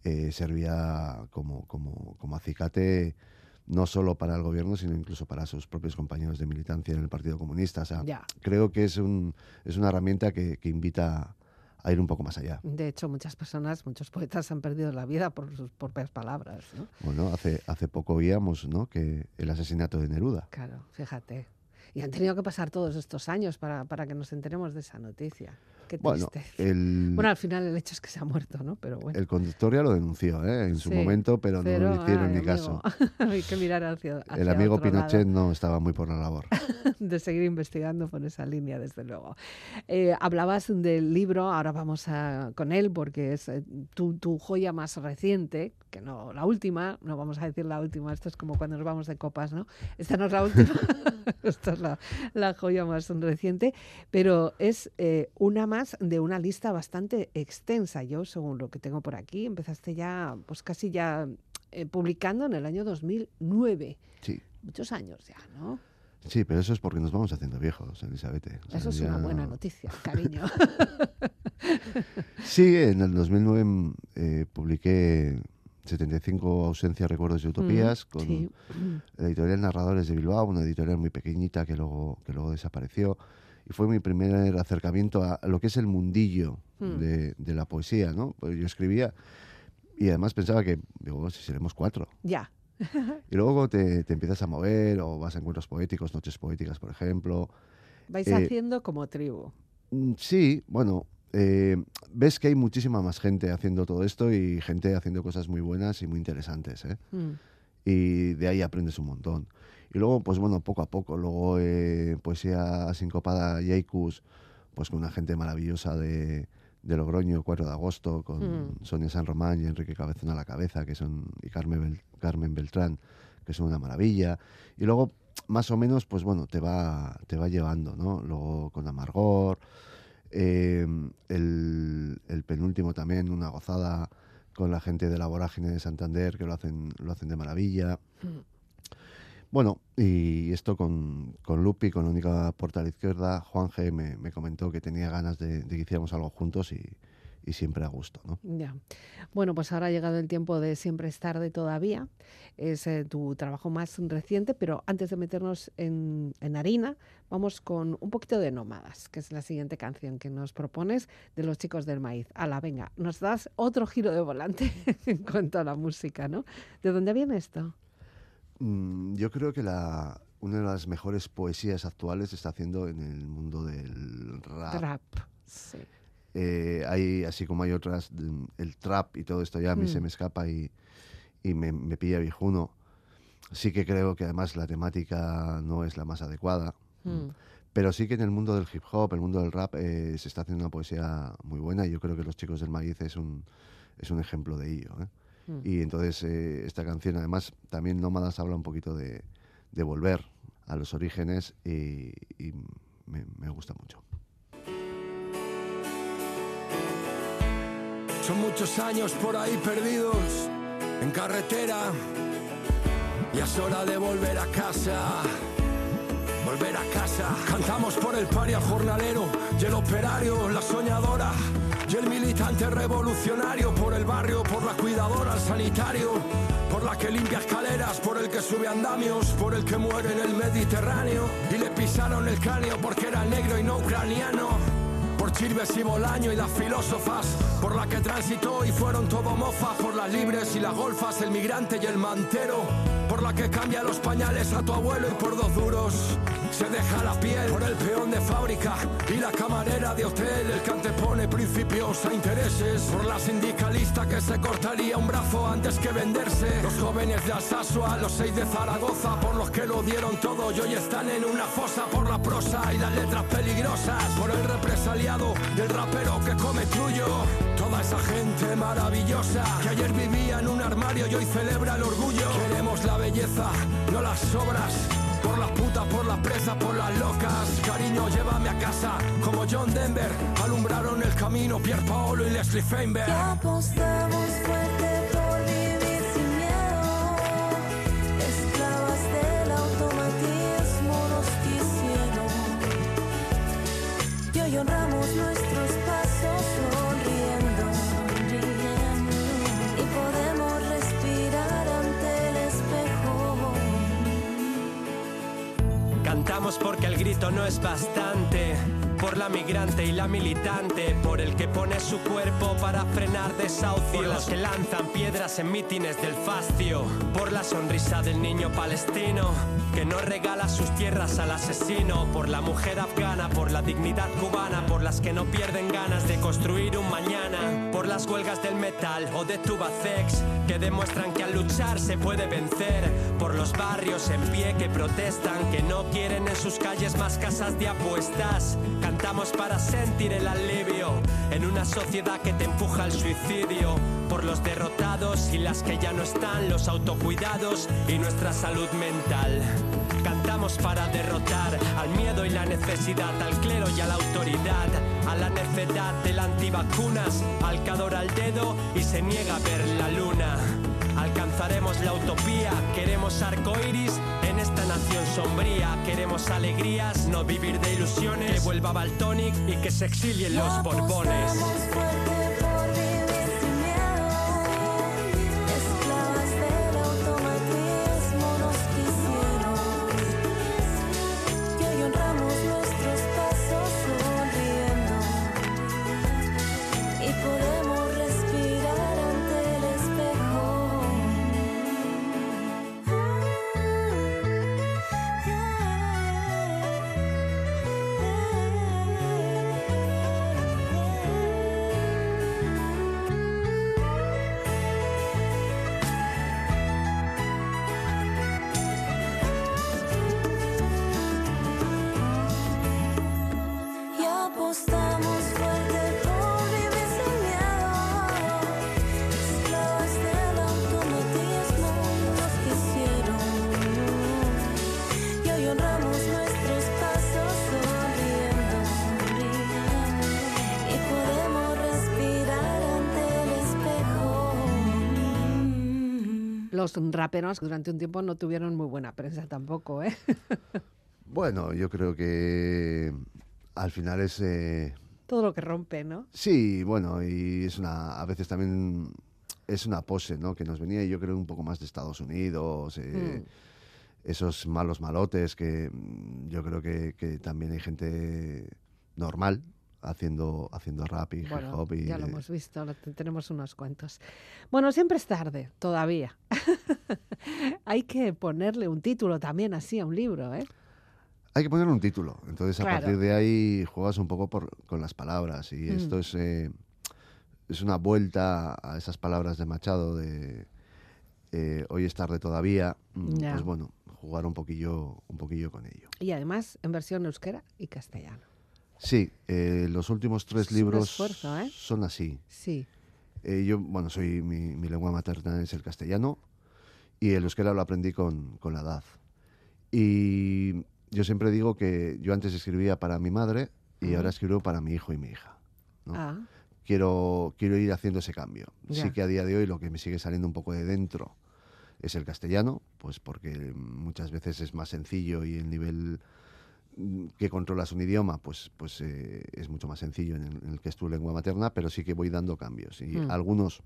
C: eh, servía como, como, como acicate no solo para el gobierno, sino incluso para sus propios compañeros de militancia en el Partido Comunista. O sea,
B: Ya.
C: creo que es, un, es una herramienta que, que invita a ir un poco más allá.
B: De hecho, muchas personas, muchos poetas han perdido la vida por sus propias palabras, ¿no?
C: Bueno, hace, hace poco oíamos ¿no? que el asesinato de Neruda.
B: Claro, fíjate. Y han tenido que pasar todos estos años para, para que nos enteremos de esa noticia. Qué
C: Bueno, el,
B: Bueno, al final el hecho es que se ha muerto, ¿no? Pero bueno.
C: el conductor ya lo denunció ¿eh? en su
B: Sí,
C: momento, pero, no le hicieron
B: ay,
C: ni caso. [LAUGHS]
B: Hay que mirar hacia,
C: El
B: hacia
C: amigo
B: otro lado.
C: Pinochet no estaba muy por la labor. [LAUGHS]
B: de seguir investigando por esa línea, desde luego. Eh, hablabas del libro, ahora vamos a, con él porque es eh, tu, tu joya más reciente, que no la última, no vamos a decir la última, esto es como cuando nos vamos de copas, ¿no? Esta no es la última, [LAUGHS] esta es la, la joya más reciente, pero es eh, una más de una lista bastante extensa. Yo, según lo que tengo por aquí, empezaste ya, pues casi ya eh, publicando en el año 2009.
C: Sí,
B: Muchos años ya, ¿no?
C: sí, pero eso es porque nos vamos haciendo viejos, Elizabeth. O sea,
B: Eso es una
C: ya-
B: buena noticia, cariño. [LAUGHS]
C: Sí, en el 2009 eh, publiqué 75 ausencias, recuerdos y utopías con
B: Mm, sí.
C: la editorial Narradores de Bilbao, una editorial muy pequeñita que luego, que luego desapareció. Y fue mi primer acercamiento a lo que es el mundillo
B: Mm.
C: de, de la poesía, ¿no? Pues yo escribía y además pensaba que, digo, si seremos cuatro.
B: Ya. [LAUGHS]
C: Y luego te, te empiezas a mover o vas a encuentros poéticos, noches poéticas, por ejemplo.
B: Vais
C: Eh,
B: haciendo como tribu.
C: Mm, Sí, bueno, eh, ves que hay muchísima más gente haciendo todo esto y gente haciendo cosas muy buenas y muy interesantes, ¿eh?
B: Mm,
C: Y de ahí aprendes un montón. Y luego, pues bueno, poco a poco, luego eh, poesía sincopada y haikus, pues con una gente maravillosa de, de Logroño, 4 de agosto, con
B: Mm.
C: Sonia San Román y Enrique Cabezón a la cabeza, que son, y Carmen, Bel- Carmen Beltrán, que son una maravilla. Y luego, más o menos, pues bueno, te va, te va llevando, ¿no? Luego con Amargor, eh, el, el penúltimo también, una gozada con la gente de la vorágine de Santander, que lo hacen, lo hacen de maravilla.
B: mm.
C: Bueno, y esto con, con Lupi, con la única puerta a la izquierda, Juan G me, me comentó que tenía ganas de, que hiciéramos algo juntos y, y siempre a gusto, ¿no?
B: Ya. Bueno, pues ahora ha llegado el tiempo de Siempre es tarde todavía. Es eh, tu trabajo más reciente, pero antes de meternos en, en harina, vamos con un poquito de Nómadas, que es la siguiente canción que nos propones de los chicos del maíz. Ala, venga, nos das otro giro de volante [LAUGHS] en cuanto a la música, ¿no? ¿De dónde viene esto?
C: Mm, yo creo que la, una de las mejores poesías actuales se está haciendo en el mundo del rap.
B: Trap. Sí.
C: Eh, hay, así como hay otras, mm, el trap y todo esto ya a mí
B: Mm.
C: se me escapa y, y me, me pilla viejuno. Sí que creo que además la temática no es la más adecuada.
B: Mm.
C: Pero sí que en el mundo del hip hop, el mundo del rap, eh, se está haciendo una poesía muy buena y yo creo que Los Chicos del Maíz es un, es un ejemplo de ello. ¿eh?
B: Mm.
C: Y entonces eh, esta canción, además, también Nómadas habla un poquito de, de volver a los orígenes y, y me, me gusta mucho.
F: Son muchos años por ahí perdidos en carretera y es hora de volver a casa. Volver a casa. Cantamos por el paria jornalero y el operario, la soñadora el militante revolucionario. Por el barrio, por la cuidadora, el sanitario. Por la que limpia escaleras, por el que sube andamios, por el que muere en el Mediterráneo. Y le pisaron el cráneo porque era negro y no ucraniano. Por Chirves y Bolaño y las filósofas, por la que transitó y fueron todo mofas, por las libres y las golfas, el migrante y el mantero, por la que cambia los pañales a tu abuelo y por dos duros se deja la piel, por el peón de fábrica y la camarera de hotel, el que antepone principios a intereses, por la sindicalista que se cortaría un brazo antes que venderse, los jóvenes de Alsasua, los seis de Zaragoza, por los que lo dieron todo y hoy están en una fosa, por la prosa y las letras peligrosas, por el represaliado y el rapero que come tuyo. Toda esa gente maravillosa que ayer vivía en un armario y hoy celebra el orgullo. Queremos la belleza, no las obras. Por las putas, por las presas, por las locas. Cariño, llévame a casa. Como John Denver, alumbraron el camino Pierre Paolo y Leslie Feinberg.
G: Fuerte
E: Porque el grito no es bastante. Por la migrante y la militante, por el que pone su cuerpo
H: para frenar desahucios. Por los que lanzan piedras en mítines del fascio. Por la sonrisa del niño palestino que no regala sus tierras al asesino. Por la mujer afgana, por la dignidad cubana, por las que no pierden ganas de construir un mañana. Por las huelgas del metal o de Tubacex que demuestran que al luchar se puede vencer. Por los barrios en pie que protestan, que no quieren en sus calles más casas de apuestas. Cantamos para sentir el alivio en una sociedad que te empuja al suicidio. Por los derrotados y las que ya no están, los autocuidados y nuestra salud mental. Cantamos para derrotar al miedo y la necesidad, al clero y a la autoridad, a la necedad del antivacunas, al que adora al dedo y se niega a ver la luna. Alcanzaremos la utopía, queremos arcoiris en esta nación sombría, queremos alegrías, no vivir de ilusiones, que vuelva Baltonic y que se exilien los borbones.
B: Los raperos durante un tiempo no tuvieron muy buena prensa tampoco, ¿eh? [LAUGHS]
C: Bueno, yo creo que al final es... eh,
B: Todo lo que rompe, ¿no?
C: Sí, bueno, y es una, a veces también es una pose, ¿no? Que nos venía, yo creo, un poco más de Estados Unidos, eh,
B: Mm.
C: esos malos malotes que yo creo que, que también hay gente normal haciendo, haciendo rap y hip
B: Bueno,
C: hop. Y,
B: ya lo hemos visto, lo tenemos unos cuantos. Bueno, siempre es tarde, todavía. [LAUGHS] Hay que ponerle un título también así a un libro, ¿eh?
C: Hay que ponerle un título. Entonces, a partir de ahí juegas un poco por, con las palabras. Y
B: Mm.
C: esto es, eh, es una vuelta a esas palabras de Machado de eh, hoy es tarde todavía. Mm. Pues bueno, jugar un poquillo, un poquillo con ello.
B: Y además en versión euskera y castellano.
C: Sí, eh, los últimos tres
B: Es
C: libros
B: esfuerzo, ¿eh?
C: son así.
B: Sí.
C: Eh, yo, bueno, soy mi, mi lengua materna es el castellano y el euskera lo aprendí con, con la edad. Y yo siempre digo que yo antes escribía para mi madre y ahora escribo para mi hijo y mi hija. ¿no?
B: Ah,
C: Quiero, quiero ir haciendo ese cambio.
B: Ya.
C: Sí que a día de hoy lo que me sigue saliendo un poco de dentro es el castellano, pues porque muchas veces es más sencillo y el nivel que controlas un idioma, pues, pues eh, es mucho más sencillo en el, en el que es tu lengua materna, pero sí que voy dando cambios. Y
B: Mm.
C: algunos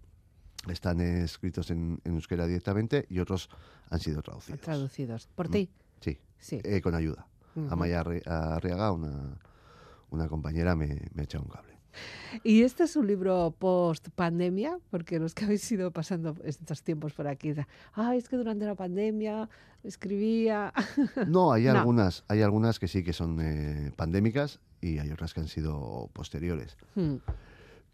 C: están escritos en, en euskera directamente y otros han sido traducidos.
B: traducidos. ¿Por
C: Mm.
B: ti?
C: Sí,
B: Sí.
C: eh, con ayuda.
B: Ujú.
C: Amaya Arri- Arriaga, una, una compañera, me, me ha echado un cable.
B: Y este es un libro post pandemia, porque los que habéis ido pasando estos tiempos por aquí, ah, es que durante la pandemia escribía. [LAUGHS]
C: No, hay
B: No.
C: algunas, hay algunas que sí que son eh, pandémicas y hay otras que han sido posteriores.
B: Hmm,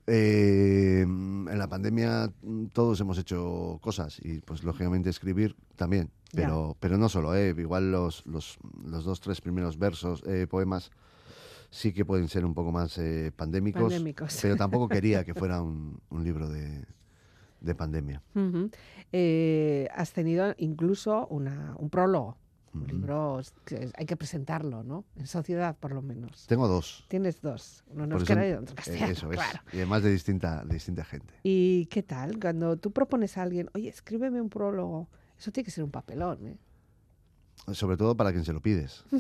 C: Eh, en la pandemia mm, todos hemos hecho cosas y pues lógicamente escribir también, pero, pero no solo, eh, igual los, los, los dos, tres primeros versos, eh, poemas, sí que pueden ser un poco más eh, pandémicos,
B: Pandémicos.
C: pero tampoco [LAUGHS] quería que fuera un, un libro de, de pandemia.
B: Eh, has tenido incluso una, un prólogo. Un libro que hay que presentarlo, ¿no? En sociedad, por lo menos.
C: Tengo dos.
B: Tienes dos, uno euskera
C: eso-
B: y otro en [LAUGHS]
C: eh,
B: castellano.
C: eso es.
B: claro.
C: Y además de distinta, de distinta gente.
B: ¿Y qué tal? Cuando tú propones a alguien, oye, escríbeme un prólogo, eso tiene que ser un papelón, ¿eh?
C: Sobre todo para quien se lo pides. [LAUGHS]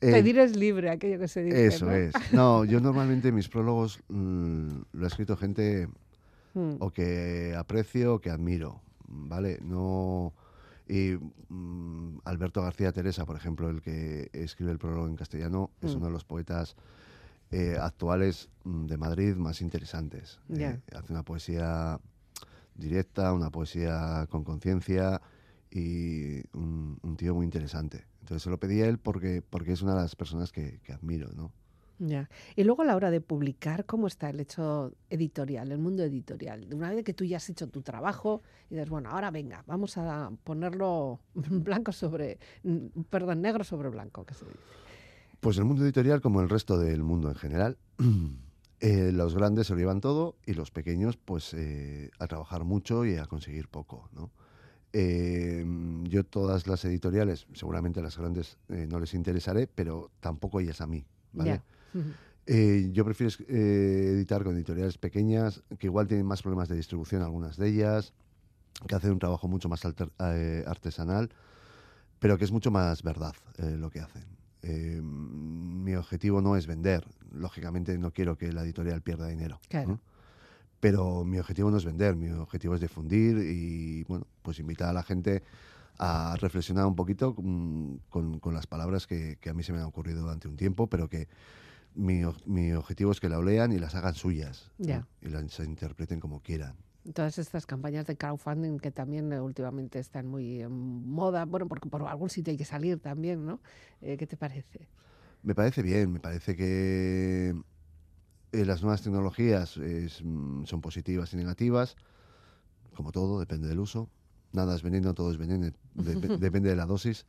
C: Eh,
B: Pedir es libre, aquello que se dice.
C: Eso
B: ¿no?
C: es. No, yo normalmente mis prólogos mm, lo ha escrito gente
B: Mm,
C: o que aprecio o que admiro, ¿vale? No... Y mm, Alberto García Teresa, por ejemplo, el que escribe el prólogo en castellano, es
B: Mm.
C: uno de los poetas eh, actuales mm, de Madrid más interesantes. Eh, hace una poesía directa, una poesía con conciencia y un, un tío muy interesante. Entonces se lo pedí a él porque, porque es una de las personas que, que admiro, ¿no?
B: Ya. Y luego a la hora de publicar, ¿cómo está el hecho editorial, el mundo editorial? Una vez que tú ya has hecho tu trabajo y dices, bueno, ahora venga, vamos a ponerlo [LAUGHS] blanco sobre, perdón, negro sobre blanco, que se dice.
C: Pues el mundo editorial, como el resto del mundo en general, [CLEARS THROAT] eh, los grandes se lo llevan todo y los pequeños, pues eh, a trabajar mucho y a conseguir poco, ¿no? Eh, yo todas las editoriales, seguramente las grandes eh, no les interesaré, pero tampoco ellas a mí, ¿vale? Eh, yo prefiero eh, editar con editoriales pequeñas, que igual tienen más problemas de distribución algunas de ellas, que hacen un trabajo mucho más alter- artesanal, pero que es mucho más verdad lo que hacen. Eh, mi objetivo no es vender, lógicamente no quiero que la editorial pierda dinero.
B: Claro.
C: ¿no? Pero mi objetivo no es vender, mi objetivo es difundir y, bueno, pues invitar a la gente a reflexionar un poquito con, con- con las palabras que, que a mí se me han ocurrido durante un tiempo, pero que mi, mi objetivo es que la lean y las hagan suyas ¿no?
B: Ya.
C: y las interpreten como quieran.
B: Todas estas campañas de crowdfunding que también eh, últimamente están muy en moda, bueno, porque por algún sitio hay que salir también, ¿no? Eh, ¿Qué te parece?
C: Me parece bien, me parece que eh, las nuevas tecnologías es, mm, son positivas y negativas, como todo, depende del uso. Nada es veneno, todo es veneno, dep- [LAUGHS] depende de la dosis.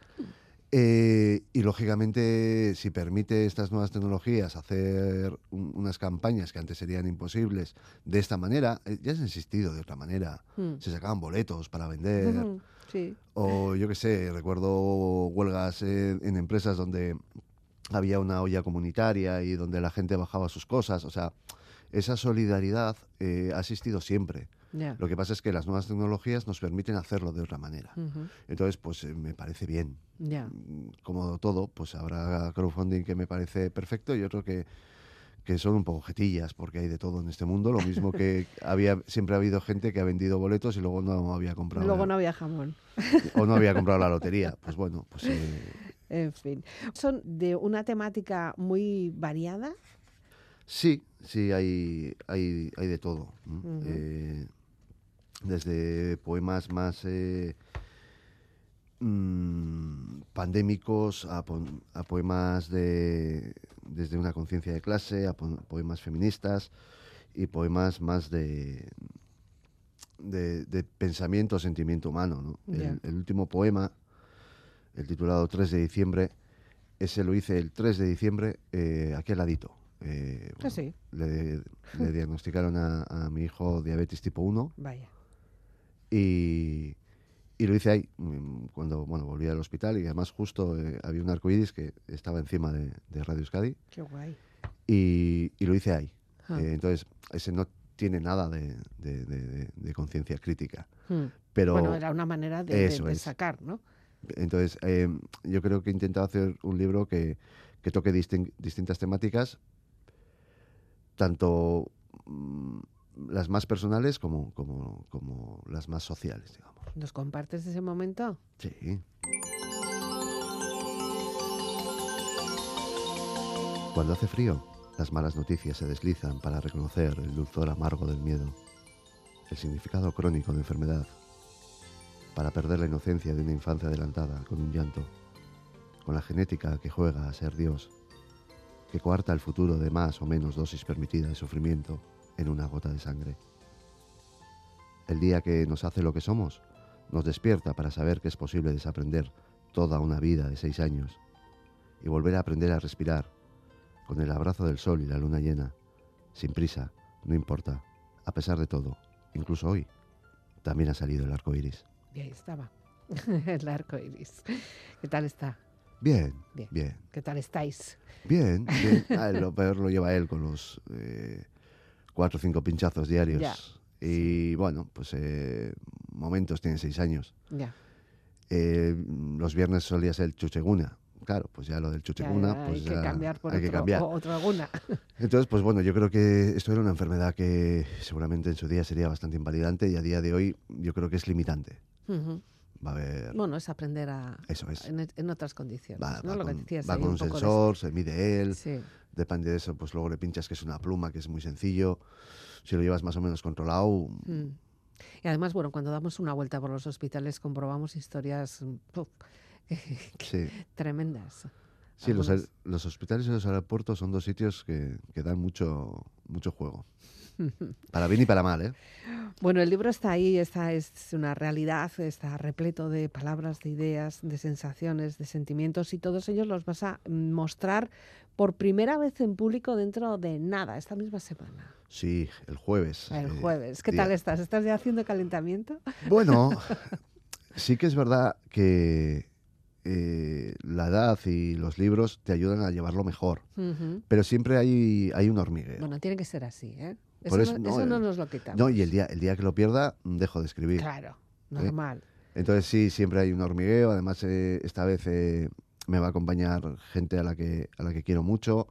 C: Eh, y lógicamente, si permite estas nuevas tecnologías hacer un- unas campañas que antes serían imposibles de esta manera, eh, ya se ha existido de otra manera.
B: Mm.
C: Se sacaban boletos para vender.
B: Sí.
C: O yo qué sé, recuerdo huelgas en empresas donde había una olla comunitaria y donde la gente bajaba sus cosas. O sea, esa solidaridad eh, ha existido siempre. Lo que pasa es que las nuevas tecnologías nos permiten hacerlo de otra manera. Entonces, pues eh, me parece bien.
B: Ya.
C: Mm, Como todo, pues habrá crowdfunding que me parece perfecto y otro que, que son un poco jetillas, porque hay de todo en este mundo. Lo mismo que [LAUGHS] había siempre ha habido gente que ha vendido boletos y luego no había comprado
B: Luego no había jamón.
C: o no había comprado la [LAUGHS] lotería. Pues bueno, pues eh,
B: En fin. Son de una temática muy variada.
C: sí, sí, hay, hay, hay de todo. Eh, desde poemas más eh, mm, pandémicos a, po- a poemas de, desde una conciencia de clase, a po- poemas feministas y poemas más de, de, de pensamiento, sentimiento humano. ¿no? El último poema, el titulado 3 de diciembre, ese lo hice el 3 de diciembre eh, aquí al ladito. Eh,
B: Ah, sí.
C: le, le [LAUGHS] diagnosticaron a, a mi hijo diabetes tipo 1
B: Vaya.
C: y, y lo hice ahí, mm, cuando bueno, volví al hospital y además justo eh, había un arcoíris que estaba encima de, de Radio Euskadi
B: Qué guay.
C: y, y lo hice ahí.
B: Ah.
C: Eh, entonces, ese no tiene nada de, de- conciencia crítica.
B: Mm.
C: Pero
B: bueno, era una manera de,
C: Eso
B: sacar, ¿no?
C: Entonces, eh, yo creo que he intentado hacer un libro que, que toque distin- distintas temáticas, tanto mm, las más personales como, como, como las más sociales, digamos.
B: ¿Nos compartes ese momento?
C: Sí. Cuando hace frío, las malas noticias se deslizan para reconocer el dulzor amargo del miedo, el significado crónico de enfermedad, para perder la inocencia de una infancia adelantada con un llanto, con la genética que juega a ser Dios, que coarta el futuro de más o menos dosis permitida de sufrimiento en una gota de sangre. El día que nos hace lo que somos, nos despierta para saber que es posible desaprender toda una vida de seis años y volver a aprender a respirar con el abrazo del sol y la luna llena, sin prisa, no importa, a pesar de todo, incluso hoy, también ha salido el arco iris.
B: Y ahí estaba. [LAUGHS] el arco iris. ¿Qué tal está?
C: Bien,
B: Bien.
C: bien,
B: ¿Qué tal estáis?
C: bien. bien. [LAUGHS] Ah, lo peor lo lleva él con los eh, cuatro o cinco pinchazos diarios.
B: Ya,
C: Y bueno, pues eh, momentos tiene seis años.
B: Ya.
C: Eh, los viernes solía ser chucheguna. Claro, pues ya lo del chucheguna,
B: ya,
C: pues
B: hay que cambiar por
C: hay que
B: otro,
C: cambiar.
B: o- otra alguna. [LAUGHS]
C: Entonces, pues bueno, yo creo que esto era una enfermedad que seguramente en su día sería bastante invalidante y a día de hoy yo creo que es limitante. Va a haber...
B: Bueno, es aprender a...
C: Eso es.
B: En, en otras condiciones,
C: Va,
B: ¿no?
C: va
B: Lo que
C: con,
B: decías
C: va
B: ahí,
C: con un
B: de-
C: sensor, se mide él,
B: Sí.
C: depende de eso, pues luego le pinchas que es una pluma, que es muy sencillo. Si lo llevas más o menos controlado,
B: Mm. Y además, bueno, cuando damos una vuelta por los hospitales comprobamos historias puf, [LAUGHS]
C: sí.
B: tremendas.
C: Sí, los, los hospitales y los aeropuertos son dos sitios que, que dan mucho, mucho juego. [LAUGHS] Para bien y para mal, ¿eh?
B: Bueno, el libro está ahí, está, es una realidad, está repleto de palabras, de ideas, de sensaciones, de sentimientos y todos ellos los vas a mostrar por primera vez en público dentro de nada, esta misma semana,
C: Sí, el jueves.
B: el
C: eh,
B: jueves. ¿Qué
C: día-
B: tal estás? ¿Estás ya haciendo calentamiento? [LAUGHS]
C: Bueno, [LAUGHS] sí que es verdad que eh, la edad y los libros te ayudan a llevarlo mejor, pero siempre hay, hay un hormigueo.
B: Bueno, tiene que ser así, ¿eh? Eso,
C: Por
B: no,
C: eso- no,
B: eso no
C: eh,
B: nos lo quitamos.
C: no, y el día, el día que lo pierda, mm, dejo de escribir.
B: Claro, normal.
C: Entonces sí, siempre hay un hormigueo. Además, eh, esta vez eh, me va a acompañar gente a la que, a la que quiero mucho.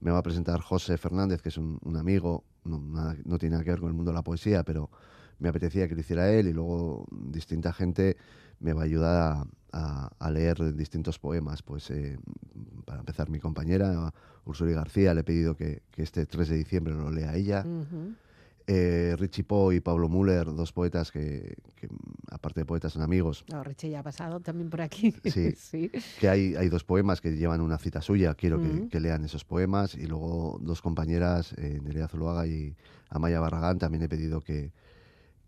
C: Me va a presentar José Fernández, que es un, un amigo, no, nada- no tiene nada que ver con el mundo de la poesía, pero me apetecía que lo hiciera él y luego distinta gente me va a ayudar a, a- a leer distintos poemas. Pues eh, para empezar, mi compañera Ursula García, le he pedido que, que este 3 de diciembre lo lea ella. Eh, Richie Poe y Pablo Müller, dos poetas que, que, aparte de poetas, son amigos.
B: No, Richie ya ha pasado también por aquí.
C: Sí. [LAUGHS]
B: sí.
C: Que hay, hay dos poemas que llevan una cita suya, quiero que, lean esos poemas. Y luego dos compañeras, eh, Nerea Zuluaga y Amaya Barragán, también he pedido que,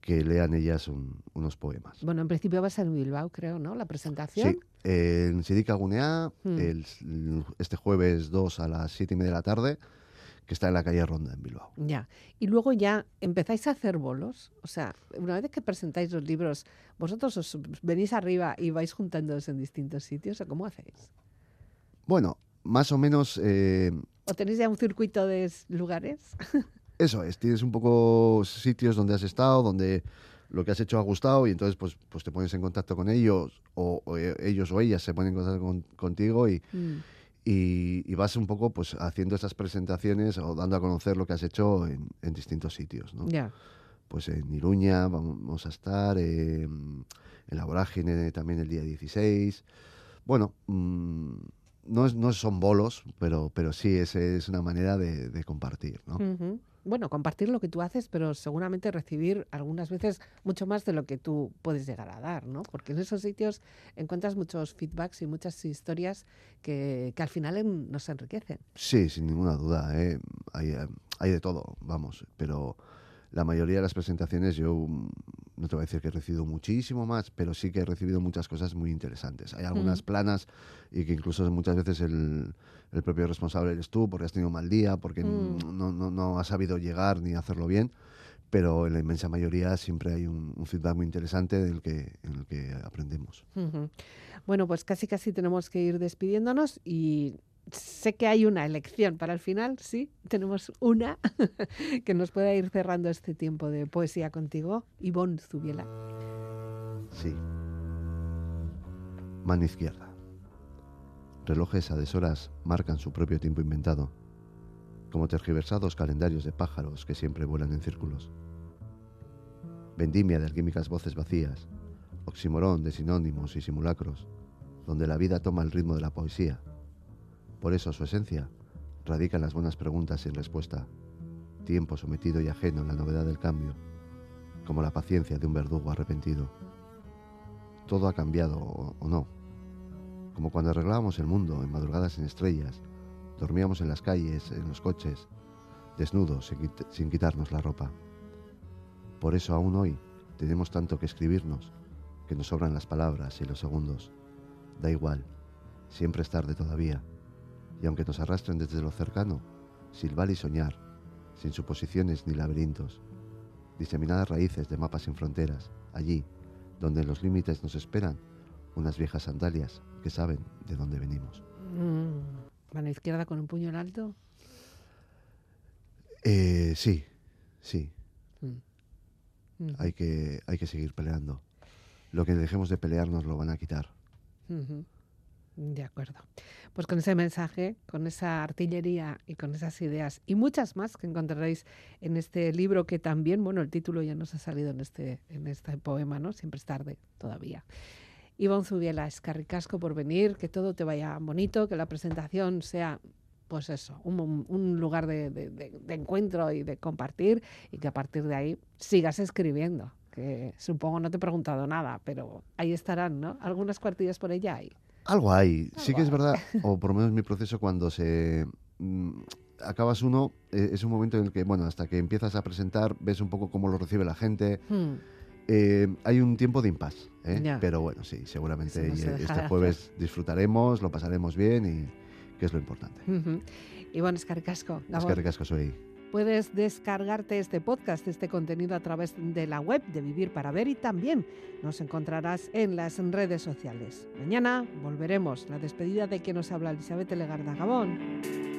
C: que lean ellas un- unos poemas.
B: Bueno, en principio va a ser en Bilbao, creo, ¿no? La presentación.
C: Sí, en Sidica Gunea,
B: Mm.
C: el- este jueves 2 a las 7 y media de la tarde, que está en la calle Ronda, en Bilbao.
B: Ya. Y luego ya empezáis a hacer bolos. O sea, una vez que presentáis los libros, ¿vosotros os venís arriba y vais juntándoos en distintos sitios? ¿O cómo hacéis?
C: Bueno, más o menos eh,
B: ¿O tenéis ya un circuito de lugares? [LAUGHS]
C: Eso es, tienes un poco sitios donde has estado, donde lo que has hecho ha gustado y entonces pues, pues te pones en contacto con ellos o, o, eh, ellos o ellas se ponen en contacto con- contigo y,
B: Mm.
C: y- y vas un poco pues haciendo esas presentaciones o dando a conocer lo que has hecho en, en distintos sitios. ¿no?
B: Ya.
C: Pues en Iruña vamos a estar, eh, en La Vorágine también el día 16. Bueno, mm, no, es- no son bolos, pero, pero sí es, es una manera de, de compartir. ¿no?
B: Bueno, compartir lo que tú haces, pero seguramente recibir algunas veces mucho más de lo que tú puedes llegar a dar, ¿no? Porque en esos sitios encuentras muchos feedbacks y muchas historias que, al final nos enriquecen.
C: Sí, sin ninguna duda. ¿eh? Hay, eh, hay de todo, vamos. Pero la mayoría de las presentaciones yo no te voy a decir que he recibido muchísimo más, pero sí que he recibido muchas cosas muy interesantes. Hay algunas
B: Mm.
C: planas y que incluso muchas veces el, el propio responsable eres tú porque has tenido mal día, porque
B: Mm.
C: no, no, no has sabido llegar ni hacerlo bien. Pero en la inmensa mayoría siempre hay un, un feedback muy interesante del que, en el que aprendemos.
B: Bueno, pues casi casi tenemos que ir despidiéndonos y sé que hay una elección para el final, sí, tenemos una [LAUGHS] que nos pueda ir cerrando este tiempo de poesía contigo, Ivonne Zubiela.
C: Sí. Mano izquierda. Relojes a deshoras marcan su propio tiempo inventado, como tergiversados calendarios de pájaros que siempre vuelan en círculos. Vendimia de alquímicas voces vacías, oximorón de sinónimos y simulacros, donde la vida toma el ritmo de la poesía. Por eso su esencia radica en las buenas preguntas sin respuesta, tiempo sometido y ajeno en la novedad del cambio, como la paciencia de un verdugo arrepentido todo ha cambiado o, no. Como cuando arreglábamos el mundo en madrugadas sin estrellas, dormíamos en las calles, en los coches, desnudos, sin quitarnos la ropa. Por eso aún hoy tenemos tanto que escribirnos, que nos sobran las palabras y los segundos. Da igual, siempre es tarde todavía. Y aunque nos arrastren desde lo cercano, silbar y soñar, sin suposiciones ni laberintos, diseminadas raíces de mapas sin fronteras, allí, donde los límites nos esperan unas viejas sandalias que saben de dónde venimos.
B: Mm, Mano izquierda con un puño en alto.
C: Eh, sí, sí,
B: Mm.
C: hay que, hay que seguir peleando. Lo que dejemos de pelear nos lo van a quitar.
B: Ujú. De acuerdo. Pues con ese mensaje, con esa artillería y con esas ideas y muchas más que encontraréis en este libro que también, bueno, el título ya nos ha salido en este, en este poema, ¿no? Siempre es tarde todavía. Ivonne Zubiela, escarricasco por venir, que todo te vaya bonito, que la presentación sea pues eso, un, lugar de- de encuentro y de compartir y que a partir de ahí sigas escribiendo. Que supongo no te he preguntado nada, pero ahí estarán, ¿no? Algunas cuartillas por ella hay.
C: Algo hay. Sí que es verdad, [LAUGHS] o por lo menos mi proceso cuando se mm, acabas uno, eh, es un momento en el que, bueno, hasta que empiezas a presentar, ves un poco cómo lo recibe la gente.
B: Hmm.
C: Eh, hay un tiempo de impas, ¿eh? Pero bueno, sí, seguramente
B: no se
C: y- este
B: hacer.
C: jueves disfrutaremos, lo pasaremos bien y que es lo importante.
B: Ivonne Escarricasco,
C: Es
B: Gabón.
C: que ricasco soy.
B: Puedes descargarte este podcast, este contenido a través de la web de Vivir para Ver y también nos encontrarás en las redes sociales. Mañana volveremos. La despedida de quien nos habla Elizabeth Legarda Gabón.